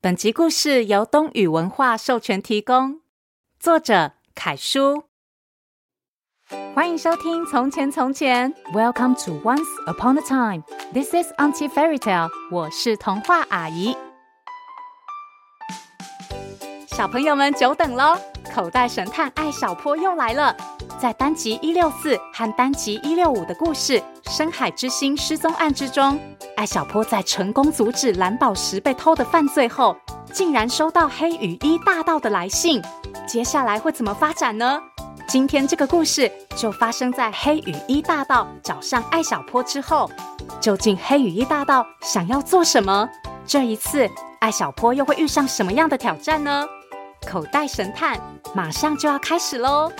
本集故事由东雨文化授权提供，作者凯叔。欢迎收听《从前从前》，Welcome to Once Upon a Time。This is Auntie Fairy Tale。我是童话阿姨。小朋友们久等喽！口袋神探艾小坡又来了。在单集一六四和单集一六五的故事《深海之星失踪案》之中。艾小坡在成功阻止蓝宝石被偷的犯罪后，竟然收到黑羽衣大盗的来信。接下来会怎么发展呢？今天这个故事就发生在黑羽衣大盗找上艾小坡之后。究竟黑羽衣大盗想要做什么？这一次，艾小坡又会遇上什么样的挑战呢？口袋神探马上就要开始喽！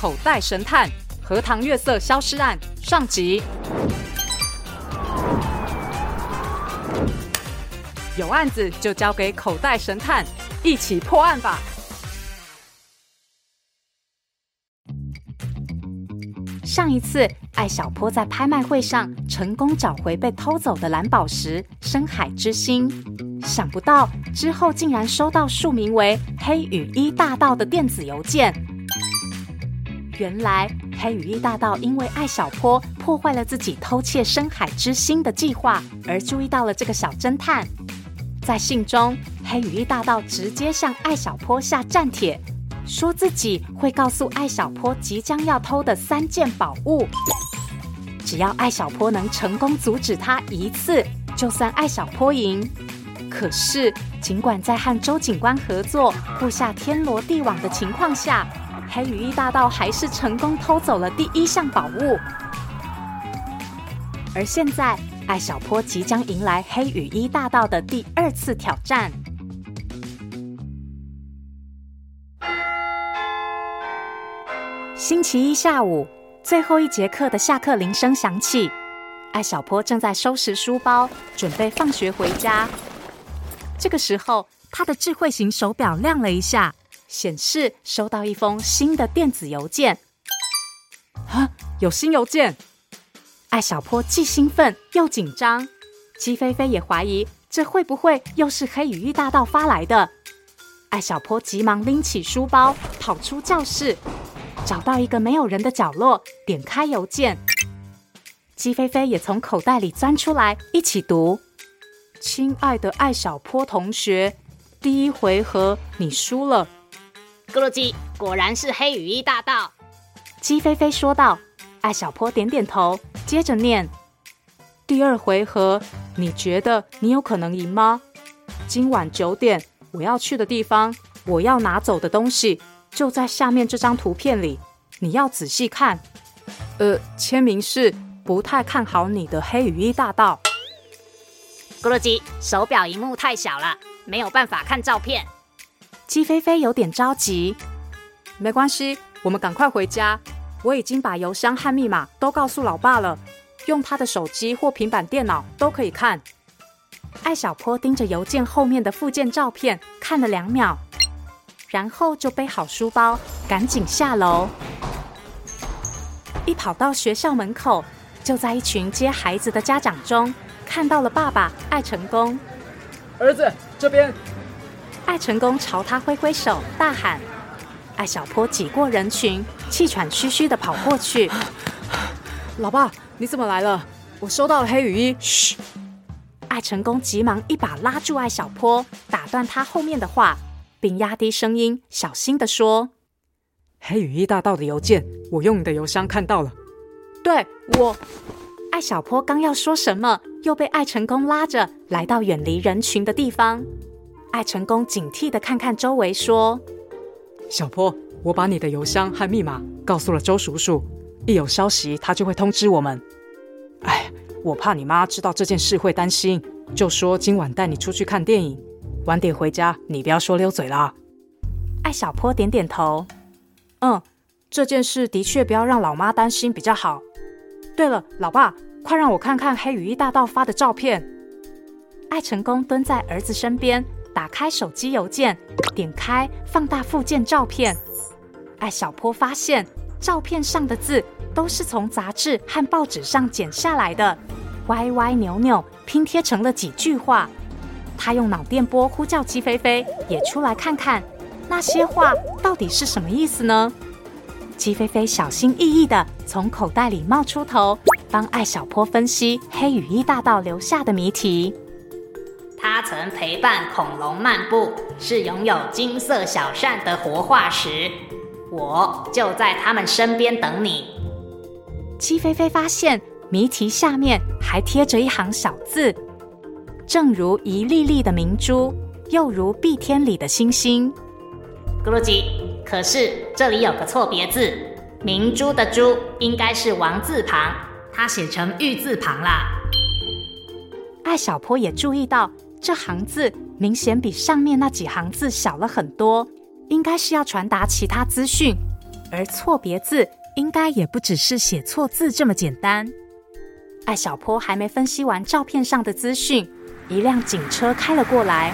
口袋神探：荷塘月色消失案上集。有案子就交给口袋神探，一起破案吧。上一次，艾小坡在拍卖会上成功找回被偷走的蓝宝石——深海之星，想不到之后竟然收到署名为“黑羽衣大盗”的电子邮件。原来黑羽翼大盗因为艾小坡破坏了自己偷窃深海之星的计划，而注意到了这个小侦探。在信中，黑羽翼大盗直接向艾小坡下战帖，说自己会告诉艾小坡即将要偷的三件宝物，只要艾小坡能成功阻止他一次，就算艾小坡赢。可是，尽管在和周警官合作，布下天罗地网的情况下，黑羽衣大盗还是成功偷走了第一项宝物，而现在艾小坡即将迎来黑羽衣大盗的第二次挑战。星期一下午，最后一节课的下课铃声响起，艾小坡正在收拾书包，准备放学回家。这个时候，他的智慧型手表亮了一下。显示收到一封新的电子邮件，啊，有新邮件！艾小坡既兴奋又紧张，鸡飞飞也怀疑这会不会又是黑羽衣大盗发来的。艾小坡急忙拎起书包，跑出教室，找到一个没有人的角落，点开邮件。鸡飞飞也从口袋里钻出来，一起读：“亲爱的艾小坡同学，第一回合你输了。”咕噜鸡果然是黑羽衣大盗，鸡飞飞说道。艾小坡点点头，接着念：“第二回合，你觉得你有可能赢吗？今晚九点我要去的地方，我要拿走的东西就在下面这张图片里，你要仔细看。呃，签名是不太看好你的黑羽衣大盗。”咕噜鸡手表荧幕太小了，没有办法看照片。鸡飞飞有点着急，没关系，我们赶快回家。我已经把邮箱和密码都告诉老爸了，用他的手机或平板电脑都可以看。艾小坡盯着邮件后面的附件照片看了两秒，然后就背好书包，赶紧下楼。一跑到学校门口，就在一群接孩子的家长中看到了爸爸艾成功。儿子，这边。艾成功朝他挥挥手，大喊：“艾小坡挤过人群，气喘吁吁的跑过去。”“老爸，你怎么来了？我收到了黑雨衣。”“嘘！”艾成功急忙一把拉住艾小坡，打断他后面的话，并压低声音，小心的说：“黑雨衣大盗的邮件，我用你的邮箱看到了。”“对，我……”艾小坡刚要说什么，又被艾成功拉着来到远离人群的地方。艾成功警惕地看看周围，说：“小坡，我把你的邮箱和密码告诉了周叔叔，一有消息他就会通知我们。哎，我怕你妈知道这件事会担心，就说今晚带你出去看电影，晚点回家，你不要说溜嘴啦。”艾小坡点点头：“嗯，这件事的确不要让老妈担心比较好。对了，老爸，快让我看看黑羽衣大盗发的照片。”艾成功蹲在儿子身边。打开手机邮件，点开放大附件照片。艾小坡发现照片上的字都是从杂志和报纸上剪下来的，歪歪扭扭拼贴成了几句话。他用脑电波呼叫鸡飞飞，也出来看看那些话到底是什么意思呢？鸡飞飞小心翼翼地从口袋里冒出头，帮艾小坡分析黑羽翼大盗留下的谜题。他曾陪伴恐龙漫步，是拥有金色小扇的活化石。我就在他们身边等你。鸡飞飞发现谜题下面还贴着一行小字：正如一粒粒的明珠，又如碧天里的星星。咕噜鸡，可是这里有个错别字，明珠的珠应该是王字旁，它写成玉字旁啦。艾小坡也注意到。这行字明显比上面那几行字小了很多，应该是要传达其他资讯，而错别字应该也不只是写错字这么简单。艾小坡还没分析完照片上的资讯，一辆警车开了过来。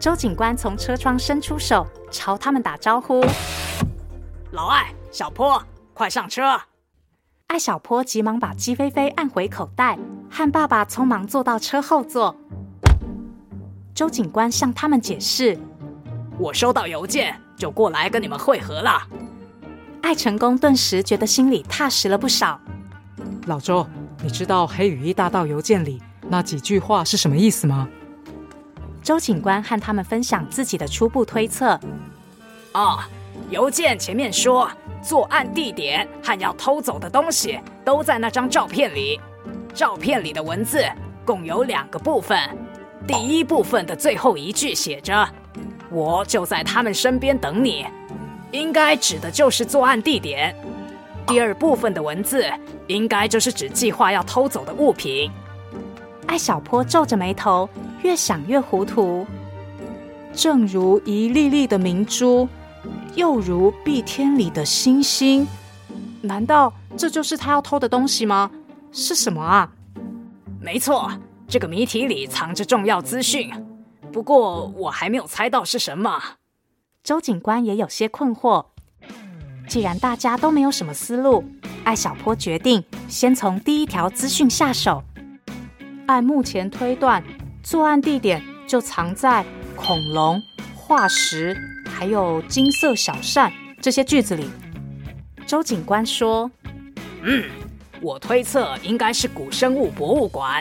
周警官从车窗伸出手，朝他们打招呼：“老艾，小坡，快上车！”艾小坡急忙把鸡飞飞按回口袋，和爸爸匆忙坐到车后座。周警官向他们解释：“我收到邮件，就过来跟你们会合了。”艾成功顿时觉得心里踏实了不少。老周，你知道黑羽翼大盗邮件里那几句话是什么意思吗？周警官和他们分享自己的初步推测。哦，邮件前面说。作案地点和要偷走的东西都在那张照片里。照片里的文字共有两个部分，第一部分的最后一句写着：“我就在他们身边等你”，应该指的就是作案地点。第二部分的文字应该就是指计划要偷走的物品。艾小坡皱着眉头，越想越糊涂。正如一粒粒的明珠。又如碧天里的星星，难道这就是他要偷的东西吗？是什么啊？没错，这个谜题里藏着重要资讯，不过我还没有猜到是什么。周警官也有些困惑。既然大家都没有什么思路，艾小坡决定先从第一条资讯下手。按目前推断，作案地点就藏在恐龙化石。还有金色小扇这些句子里，周警官说：“嗯，我推测应该是古生物博物馆，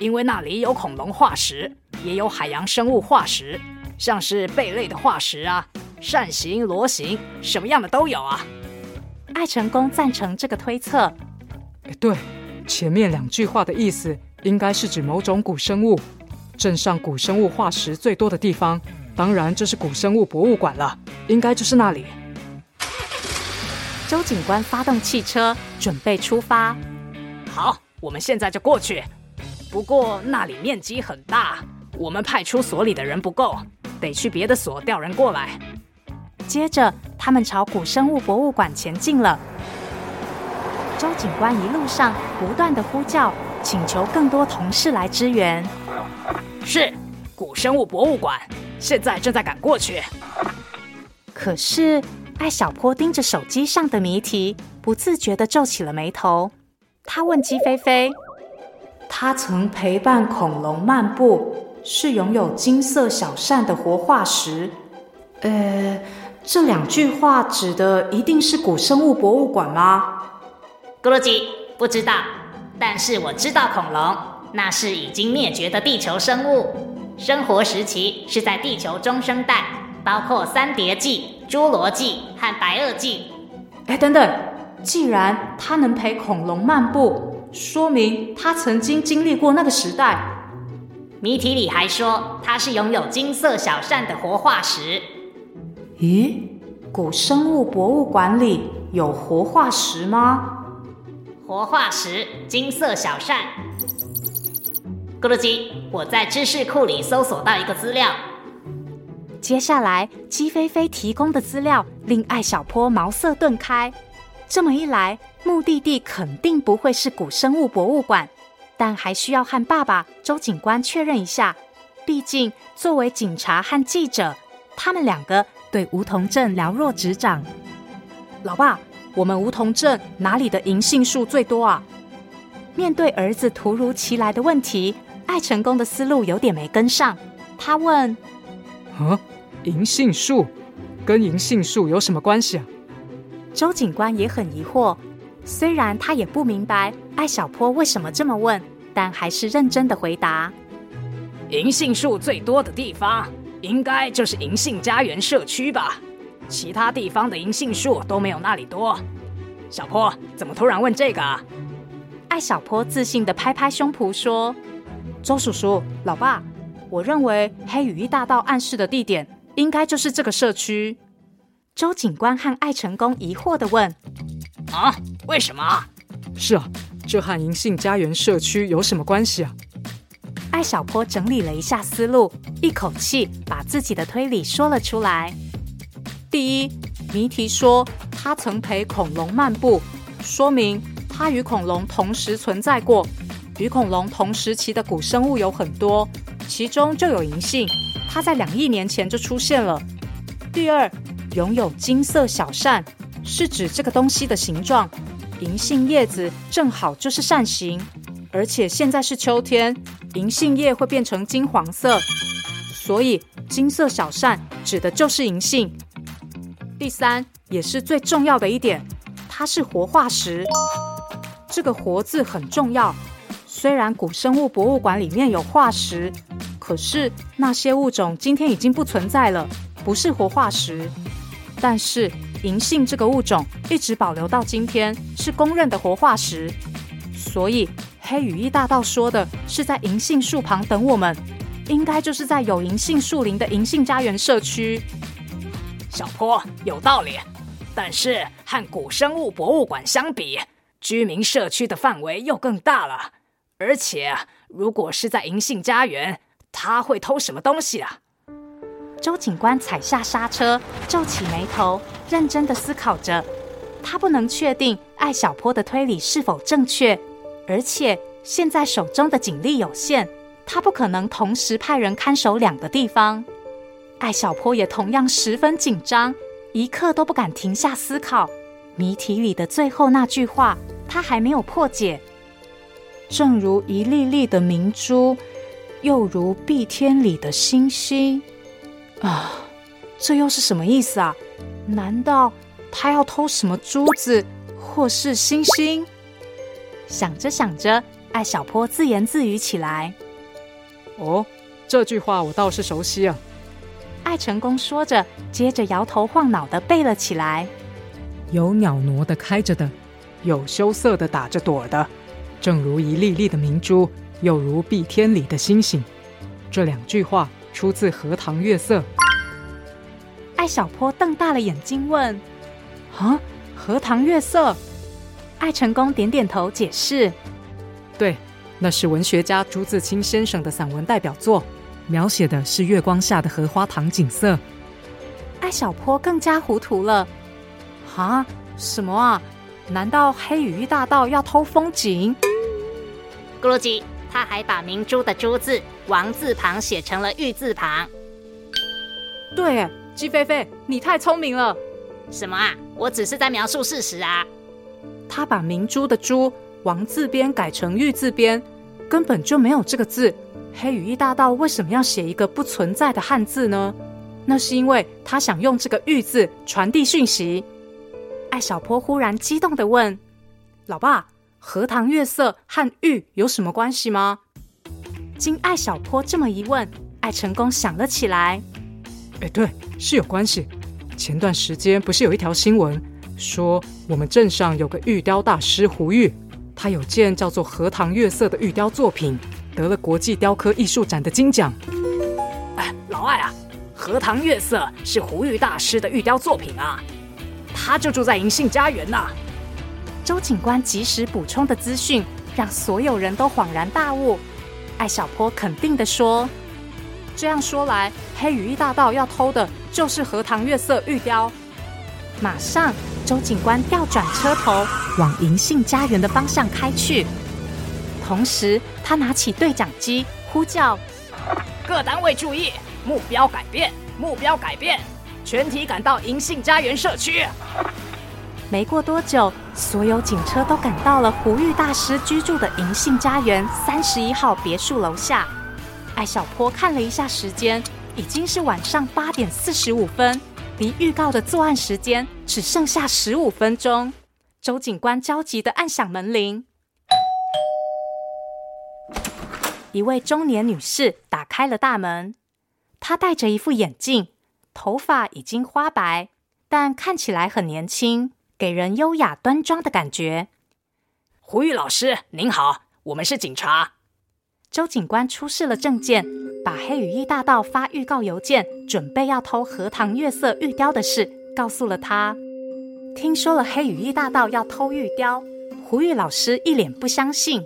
因为那里有恐龙化石，也有海洋生物化石，像是贝类的化石啊，扇形、螺形，什么样的都有啊。”爱成功赞成这个推测。对，前面两句话的意思应该是指某种古生物，镇上古生物化石最多的地方。当然，这是古生物博物馆了，应该就是那里。周警官发动汽车，准备出发。好，我们现在就过去。不过那里面积很大，我们派出所里的人不够，得去别的所调人过来。接着，他们朝古生物博物馆前进了。周警官一路上不断的呼叫，请求更多同事来支援。是，古生物博物馆。现在正在赶过去，可是艾小坡盯着手机上的谜题，不自觉地皱起了眉头。他问鸡飞飞：“他曾陪伴恐龙漫步，是拥有金色小扇的活化石。”呃，这两句话指的一定是古生物博物馆吗？咕噜鸡不知道，但是我知道恐龙，那是已经灭绝的地球生物。生活时期是在地球中生代，包括三叠纪、侏罗纪和白垩纪。哎，等等，既然它能陪恐龙漫步，说明它曾经经历过那个时代。谜题里还说它是拥有金色小扇的活化石。咦，古生物博物馆里有活化石吗？活化石，金色小扇。咕噜鸡，我在知识库里搜索到一个资料。接下来，姬菲菲提供的资料令艾小坡茅塞顿开。这么一来，目的地肯定不会是古生物博物馆，但还需要和爸爸周警官确认一下。毕竟，作为警察和记者，他们两个对梧桐镇了若指掌。老爸，我们梧桐镇哪里的银杏树最多啊？面对儿子突如其来的问题，艾成功的思路有点没跟上。他问：“啊，银杏树跟银杏树有什么关系啊？”周警官也很疑惑，虽然他也不明白艾小坡为什么这么问，但还是认真的回答：“银杏树最多的地方，应该就是银杏家园社区吧？其他地方的银杏树都没有那里多。”小坡怎么突然问这个啊？艾小坡自信的拍拍胸脯说：“周叔叔，老爸，我认为黑羽翼大道暗示的地点应该就是这个社区。”周警官和艾成功疑惑地问：“啊，为什么？是啊，这和银杏家园社区有什么关系啊？”艾小坡整理了一下思路，一口气把自己的推理说了出来。第一，谜题说他曾陪恐龙漫步，说明。他与恐龙同时存在过，与恐龙同时期的古生物有很多，其中就有银杏，它在两亿年前就出现了。第二，拥有金色小扇，是指这个东西的形状，银杏叶子正好就是扇形，而且现在是秋天，银杏叶会变成金黄色，所以金色小扇指的就是银杏。第三，也是最重要的一点，它是活化石。这个“活”字很重要。虽然古生物博物馆里面有化石，可是那些物种今天已经不存在了，不是活化石。但是银杏这个物种一直保留到今天，是公认的活化石。所以黑羽翼大盗说的是在银杏树旁等我们，应该就是在有银杏树林的银杏家园社区。小坡有道理，但是和古生物博物馆相比，居民社区的范围又更大了，而且如果是在银杏家园，他会偷什么东西啊？周警官踩下刹车，皱起眉头，认真的思考着。他不能确定艾小坡的推理是否正确，而且现在手中的警力有限，他不可能同时派人看守两个地方。艾小坡也同样十分紧张，一刻都不敢停下思考。谜题里的最后那句话，他还没有破解。正如一粒粒的明珠，又如碧天里的星星。啊，这又是什么意思啊？难道他要偷什么珠子，或是星星？想着想着，艾小坡自言自语起来：“哦，这句话我倒是熟悉啊。”艾成功说着，接着摇头晃脑的背了起来。有鸟挪的开着的，有羞涩的打着盹的，正如一粒粒的明珠，又如碧天里的星星。这两句话出自《荷塘月色》。艾小坡瞪大了眼睛问：“啊，《荷塘月色》？”艾成功点点头解释：“对，那是文学家朱自清先生的散文代表作，描写的是月光下的荷花塘景色。”艾小坡更加糊涂了。啊，什么啊？难道黑羽玉大盗要偷风景？咕噜鸡，他还把明珠的“珠”字王字旁写成了玉字旁。对，鸡飞飞，你太聪明了。什么啊？我只是在描述事实啊。他把明珠的“珠”王字边改成玉字边，根本就没有这个字。黑羽翼大盗为什么要写一个不存在的汉字呢？那是因为他想用这个玉字传递讯息。艾小坡忽然激动地问：“老爸，荷塘月色和玉有什么关系吗？”经艾小坡这么一问，艾成功想了起来：“哎，对，是有关系。前段时间不是有一条新闻，说我们镇上有个玉雕大师胡玉，他有件叫做《荷塘月色》的玉雕作品，得了国际雕刻艺术展的金奖。哎，老艾啊，《荷塘月色》是胡玉大师的玉雕作品啊。”他就住在银杏家园呐。周警官及时补充的资讯，让所有人都恍然大悟。艾小坡肯定地说：“这样说来，黑羽翼大盗要偷的就是荷塘月色玉雕。”马上，周警官调转车头，往银杏家园的方向开去。同时，他拿起对讲机，呼叫：“各单位注意，目标改变，目标改变。”全体赶到银杏家园社区。没过多久，所有警车都赶到了胡玉大师居住的银杏家园三十一号别墅楼下。艾小坡看了一下时间，已经是晚上八点四十五分，离预告的作案时间只剩下十五分钟。周警官焦急的按响门铃。一位中年女士打开了大门，她戴着一副眼镜，头发已经花白，但看起来很年轻，给人优雅端庄的感觉。胡玉老师，您好，我们是警察。周警官出示了证件，把黑羽翼大盗发预告邮件，准备要偷荷塘月色玉雕的事告诉了他。听说了黑羽翼大盗要偷玉雕，胡玉老师一脸不相信。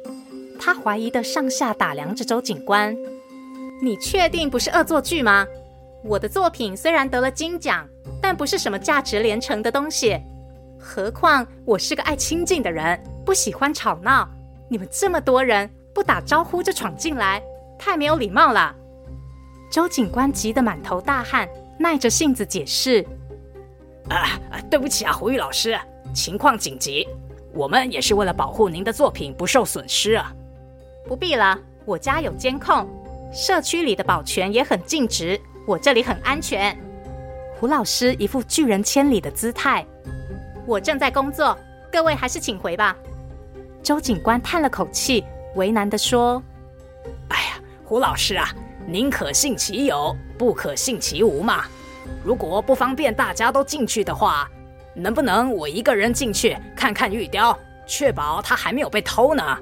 他怀疑的上下打量着周警官：“你确定不是恶作剧吗？我的作品虽然得了金奖，但不是什么价值连城的东西。何况我是个爱清静的人，不喜欢吵闹。你们这么多人不打招呼就闯进来，太没有礼貌了。”周警官急得满头大汗，耐着性子解释：“啊，对不起啊，胡玉老师，情况紧急，我们也是为了保护您的作品不受损失啊。”不必了，我家有监控，社区里的保全也很尽职，我这里很安全。胡老师一副拒人千里的姿态。我正在工作，各位还是请回吧。周警官叹了口气，为难的说：“哎呀，胡老师啊，宁可信其有，不可信其无嘛。如果不方便大家都进去的话，能不能我一个人进去看看玉雕，确保他还没有被偷呢？”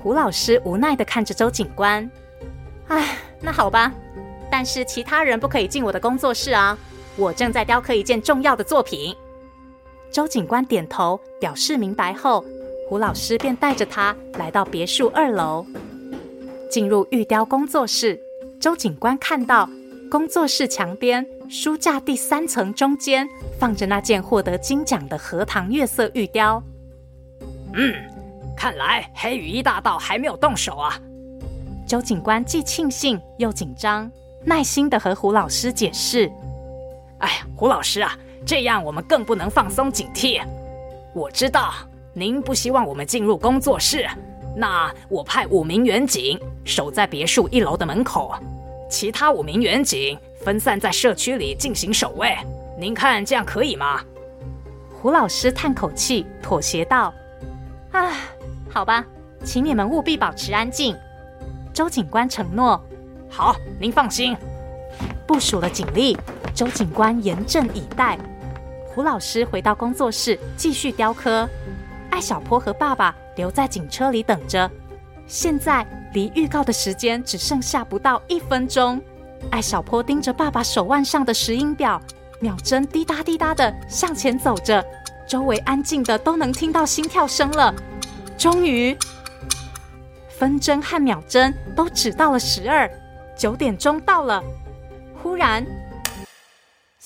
胡老师无奈的看着周警官，唉，那好吧，但是其他人不可以进我的工作室啊，我正在雕刻一件重要的作品。周警官点头表示明白后，胡老师便带着他来到别墅二楼。进入玉雕工作室，周警官看到工作室墙边书架第三层中间放着那件获得金奖的荷塘月色玉雕。嗯。看来黑羽一大盗还没有动手啊！周警官既庆幸又紧张，耐心地和胡老师解释：“哎呀，胡老师啊，这样我们更不能放松警惕。我知道您不希望我们进入工作室，那我派五名远警守在别墅一楼的门口，其他五名远警分散在社区里进行守卫。您看这样可以吗？”胡老师叹口气，妥协道：“啊。”好吧，请你们务必保持安静。周警官承诺。好，您放心。部署了警力，周警官严阵以待。胡老师回到工作室继续雕刻，艾小坡和爸爸留在警车里等着。现在离预告的时间只剩下不到一分钟。艾小坡盯着爸爸手腕上的石英表，秒针滴答滴答的向前走着，周围安静的都能听到心跳声了。终于，分针和秒针都指到了十二，九点钟到了。忽然，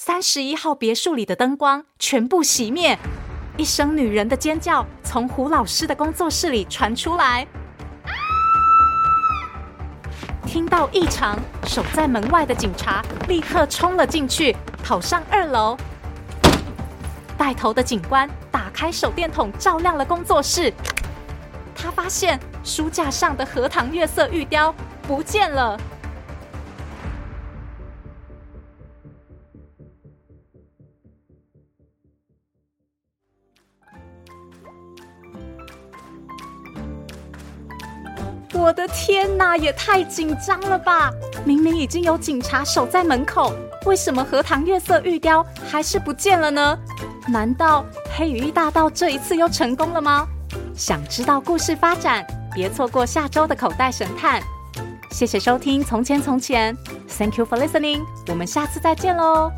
三十一号别墅里的灯光全部熄灭，一声女人的尖叫从胡老师的工作室里传出来。听到异常，守在门外的警察立刻冲了进去，跑上二楼。带头的警官打开手电筒，照亮了工作室。他发现书架上的荷塘月色玉雕不见了。我的天哪，也太紧张了吧！明明已经有警察守在门口，为什么荷塘月色玉雕还是不见了呢？难道黑羽翼大盗这一次又成功了吗？想知道故事发展，别错过下周的口袋神探。谢谢收听《从前从前》，Thank you for listening。我们下次再见喽。